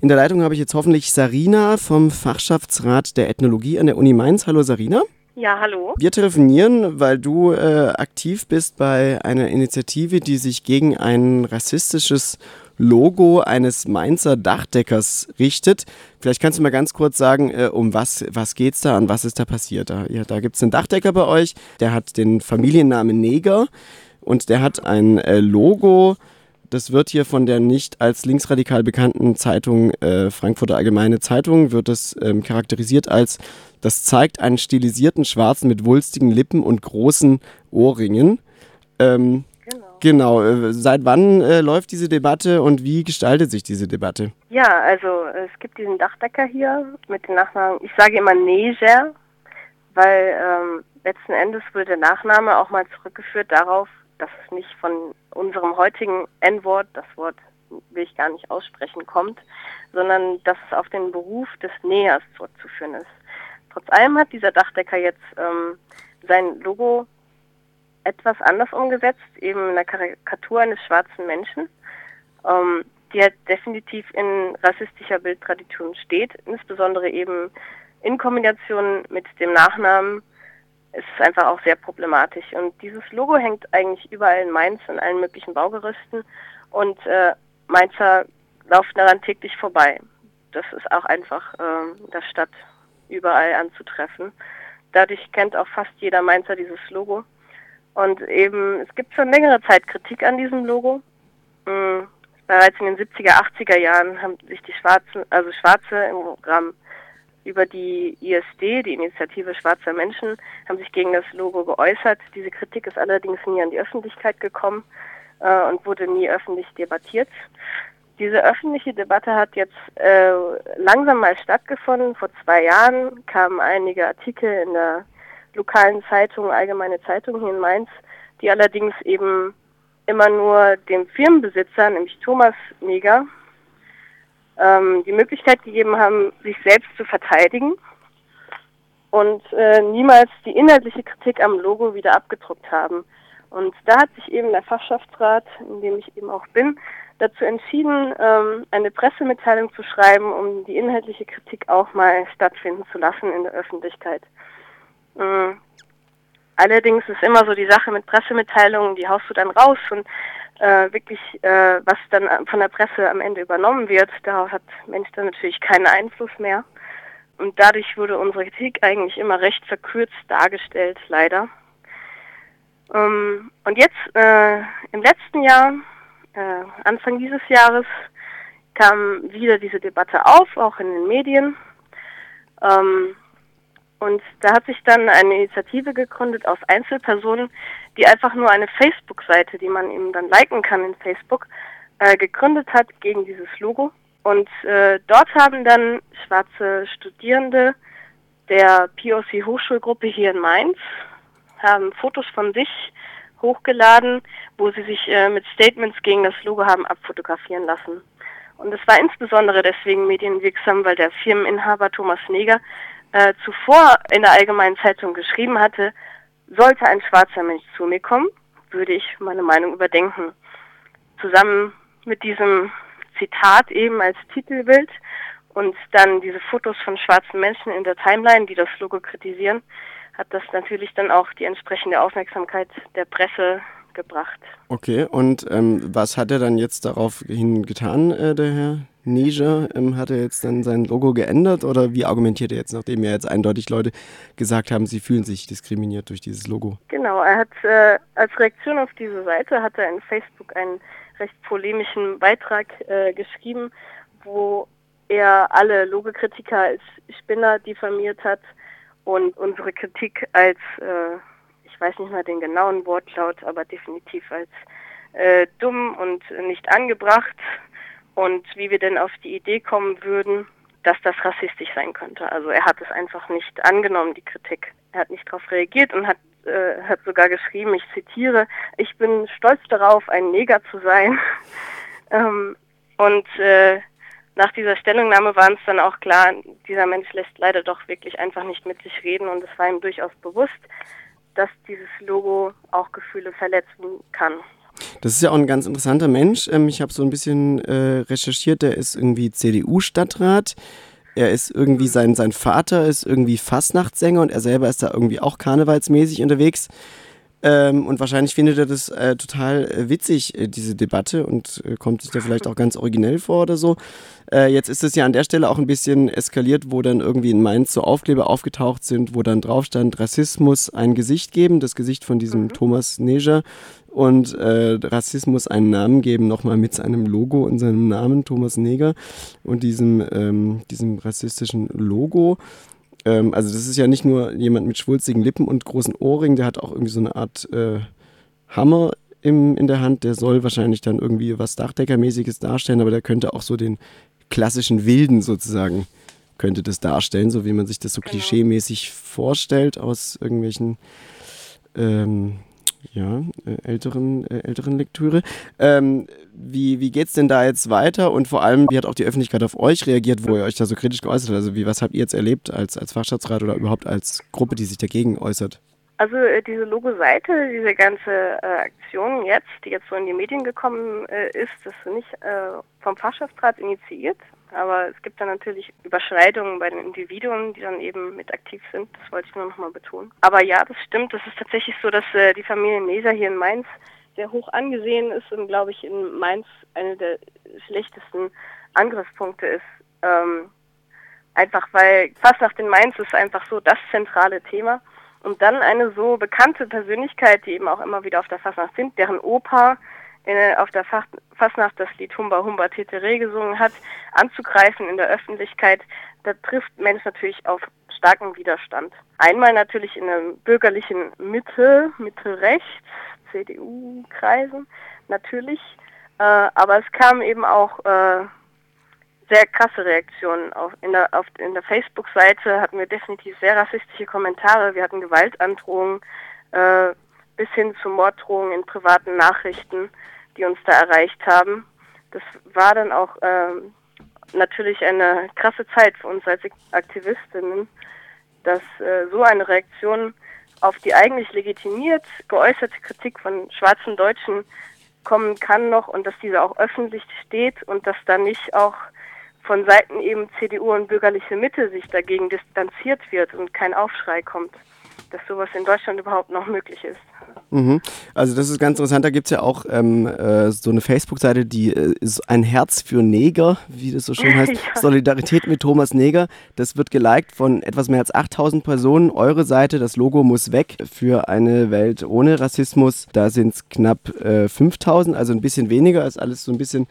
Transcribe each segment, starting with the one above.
In der Leitung habe ich jetzt hoffentlich Sarina vom Fachschaftsrat der Ethnologie an der Uni Mainz. Hallo Sarina. Ja, hallo. Wir telefonieren, weil du äh, aktiv bist bei einer Initiative, die sich gegen ein rassistisches Logo eines Mainzer Dachdeckers richtet. Vielleicht kannst du mal ganz kurz sagen, äh, um was, was es da, an was ist da passiert? Da, ja, da gibt es einen Dachdecker bei euch, der hat den Familiennamen Neger und der hat ein äh, Logo das wird hier von der nicht als linksradikal bekannten Zeitung äh, Frankfurter Allgemeine Zeitung wird es ähm, charakterisiert als das zeigt einen stilisierten Schwarzen mit wulstigen Lippen und großen Ohrringen. Ähm, genau. genau. Äh, seit wann äh, läuft diese Debatte und wie gestaltet sich diese Debatte? Ja, also es gibt diesen Dachdecker hier mit dem Nachnamen, ich sage immer Neger, weil ähm, letzten Endes wurde der Nachname auch mal zurückgeführt darauf, dass es nicht von unserem heutigen N-Wort, das Wort will ich gar nicht aussprechen, kommt, sondern dass es auf den Beruf des Nähers zurückzuführen ist. Trotz allem hat dieser Dachdecker jetzt ähm, sein Logo etwas anders umgesetzt, eben in der Karikatur eines schwarzen Menschen, ähm, die halt definitiv in rassistischer Bildtradition steht, insbesondere eben in Kombination mit dem Nachnamen ist es einfach auch sehr problematisch. Und dieses Logo hängt eigentlich überall in Mainz in allen möglichen Baugerüsten und äh, Mainzer laufen daran täglich vorbei. Das ist auch einfach äh, in der Stadt überall anzutreffen. Dadurch kennt auch fast jeder Mainzer dieses Logo. Und eben, es gibt schon längere Zeit Kritik an diesem Logo. Mhm. Bereits in den 70er, 80er Jahren haben sich die Schwarzen, also Schwarze im Rahmen über die ISD, die Initiative Schwarzer Menschen, haben sich gegen das Logo geäußert. Diese Kritik ist allerdings nie an die Öffentlichkeit gekommen äh, und wurde nie öffentlich debattiert. Diese öffentliche Debatte hat jetzt äh, langsam mal stattgefunden. Vor zwei Jahren kamen einige Artikel in der lokalen Zeitung, Allgemeine Zeitung hier in Mainz, die allerdings eben immer nur dem Firmenbesitzer, nämlich Thomas Neger, ähm, die Möglichkeit gegeben haben, sich selbst zu verteidigen und äh, niemals die inhaltliche Kritik am Logo wieder abgedruckt haben. Und da hat sich eben der Fachschaftsrat, in dem ich eben auch bin, dazu entschieden, ähm, eine Pressemitteilung zu schreiben, um die inhaltliche Kritik auch mal stattfinden zu lassen in der Öffentlichkeit. Ähm, allerdings ist immer so die Sache mit Pressemitteilungen, die haust du dann raus und äh, wirklich, äh, was dann von der Presse am Ende übernommen wird, darauf hat Mensch dann natürlich keinen Einfluss mehr. Und dadurch wurde unsere Kritik eigentlich immer recht verkürzt dargestellt, leider. Ähm, und jetzt, äh, im letzten Jahr, äh, Anfang dieses Jahres, kam wieder diese Debatte auf, auch in den Medien. Ähm, und da hat sich dann eine Initiative gegründet aus Einzelpersonen, die einfach nur eine Facebook-Seite, die man eben dann liken kann in Facebook, äh, gegründet hat gegen dieses Logo. Und äh, dort haben dann schwarze Studierende der POC Hochschulgruppe hier in Mainz haben Fotos von sich hochgeladen, wo sie sich äh, mit Statements gegen das Logo haben abfotografieren lassen. Und es war insbesondere deswegen medienwirksam, weil der Firmeninhaber Thomas Neger äh, zuvor in der Allgemeinen Zeitung geschrieben hatte, sollte ein schwarzer Mensch zu mir kommen, würde ich meine Meinung überdenken. Zusammen mit diesem Zitat eben als Titelbild und dann diese Fotos von schwarzen Menschen in der Timeline, die das Logo kritisieren, hat das natürlich dann auch die entsprechende Aufmerksamkeit der Presse gebracht. Okay, und ähm, was hat er dann jetzt daraufhin getan, äh, der Herr Niger? Ähm, hat er jetzt dann sein Logo geändert oder wie argumentiert er jetzt, nachdem ja jetzt eindeutig Leute gesagt haben, sie fühlen sich diskriminiert durch dieses Logo? Genau, er hat äh, als Reaktion auf diese Seite hat er in Facebook einen recht polemischen Beitrag äh, geschrieben, wo er alle Logokritiker als Spinner diffamiert hat und unsere Kritik als äh, ich weiß nicht mal den genauen Wortlaut, aber definitiv als äh, dumm und nicht angebracht und wie wir denn auf die Idee kommen würden, dass das rassistisch sein könnte. Also er hat es einfach nicht angenommen, die Kritik. Er hat nicht darauf reagiert und hat, äh, hat sogar geschrieben, ich zitiere, ich bin stolz darauf, ein Neger zu sein. ähm, und äh, nach dieser Stellungnahme war uns dann auch klar, dieser Mensch lässt leider doch wirklich einfach nicht mit sich reden und es war ihm durchaus bewusst, dass dieses Logo auch Gefühle verletzen kann. Das ist ja auch ein ganz interessanter Mensch. Ähm, ich habe so ein bisschen äh, recherchiert, der ist irgendwie CDU-Stadtrat. Er ist irgendwie, sein, sein Vater ist irgendwie Fastnachtssänger und er selber ist da irgendwie auch karnevalsmäßig unterwegs. Ähm, und wahrscheinlich findet er das äh, total äh, witzig, äh, diese Debatte, und äh, kommt sich da vielleicht auch ganz originell vor oder so. Äh, jetzt ist es ja an der Stelle auch ein bisschen eskaliert, wo dann irgendwie in Mainz so Aufkleber aufgetaucht sind, wo dann drauf stand, Rassismus ein Gesicht geben, das Gesicht von diesem mhm. Thomas Neger und äh, Rassismus einen Namen geben, nochmal mit seinem Logo und seinem Namen, Thomas Neger, und diesem, ähm, diesem rassistischen Logo. Ähm, also das ist ja nicht nur jemand mit schwulstigen Lippen und großen Ohrringen, der hat auch irgendwie so eine Art äh, Hammer im, in der Hand. Der soll wahrscheinlich dann irgendwie was Dachdeckermäßiges darstellen, aber der könnte auch so den klassischen Wilden sozusagen könnte das darstellen, so wie man sich das so genau. klischeemäßig vorstellt aus irgendwelchen ähm, ja, äh, älteren, äh, älteren Lektüre. Ähm, wie wie geht es denn da jetzt weiter und vor allem, wie hat auch die Öffentlichkeit auf euch reagiert, wo ihr euch da so kritisch geäußert habt? Also wie, was habt ihr jetzt erlebt als, als Fachstaatsrat oder überhaupt als Gruppe, die sich dagegen äußert? Also äh, diese Logo-Seite, diese ganze äh, Aktion jetzt, die jetzt so in die Medien gekommen äh, ist, ist nicht äh, vom Fachschaftsrat initiiert, aber es gibt dann natürlich Überschneidungen bei den Individuen, die dann eben mit aktiv sind. Das wollte ich nur noch mal betonen. Aber ja, das stimmt. Das ist tatsächlich so, dass äh, die Familie Neser hier in Mainz sehr hoch angesehen ist und, glaube ich, in Mainz eine der schlechtesten Angriffspunkte ist. Ähm, einfach weil fast nach den Mainz ist einfach so das zentrale Thema. Und dann eine so bekannte Persönlichkeit, die eben auch immer wieder auf der Fastnacht sind, deren Opa äh, auf der Fastnacht das Lied Humba Humba Tetere gesungen hat, anzugreifen in der Öffentlichkeit, da trifft Mensch natürlich auf starken Widerstand. Einmal natürlich in der bürgerlichen Mitte, Mitte-Rechts, CDU-Kreisen natürlich, äh, aber es kamen eben auch äh, sehr krasse Reaktionen. Auf, in der, in der Facebook-Seite hatten wir definitiv sehr rassistische Kommentare. Wir hatten Gewaltandrohungen äh, bis hin zu Morddrohungen in privaten Nachrichten, die uns da erreicht haben. Das war dann auch äh, natürlich eine krasse Zeit für uns als Aktivistinnen, dass äh, so eine Reaktion auf die eigentlich legitimiert geäußerte Kritik von schwarzen Deutschen kommen kann noch und dass diese auch öffentlich steht und dass da nicht auch von Seiten eben CDU und bürgerliche Mitte sich dagegen distanziert wird und kein Aufschrei kommt, dass sowas in Deutschland überhaupt noch möglich ist. Mhm. Also das ist ganz interessant, da gibt es ja auch ähm, äh, so eine Facebook-Seite, die äh, ist ein Herz für Neger, wie das so schön heißt, ja. Solidarität mit Thomas Neger. Das wird geliked von etwas mehr als 8000 Personen. Eure Seite, das Logo muss weg für eine Welt ohne Rassismus. Da sind es knapp äh, 5000, also ein bisschen weniger, ist alles so ein bisschen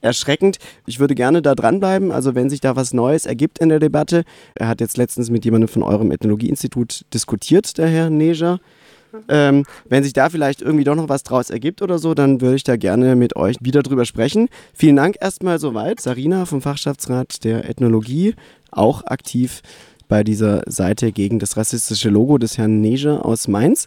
erschreckend. Ich würde gerne da dranbleiben, also wenn sich da was Neues ergibt in der Debatte. Er hat jetzt letztens mit jemandem von eurem Ethnologieinstitut diskutiert, der Herr Neger. Ähm, wenn sich da vielleicht irgendwie doch noch was draus ergibt oder so, dann würde ich da gerne mit euch wieder drüber sprechen. Vielen Dank erstmal soweit. Sarina vom Fachschaftsrat der Ethnologie, auch aktiv bei dieser Seite gegen das rassistische Logo des Herrn Neger aus Mainz.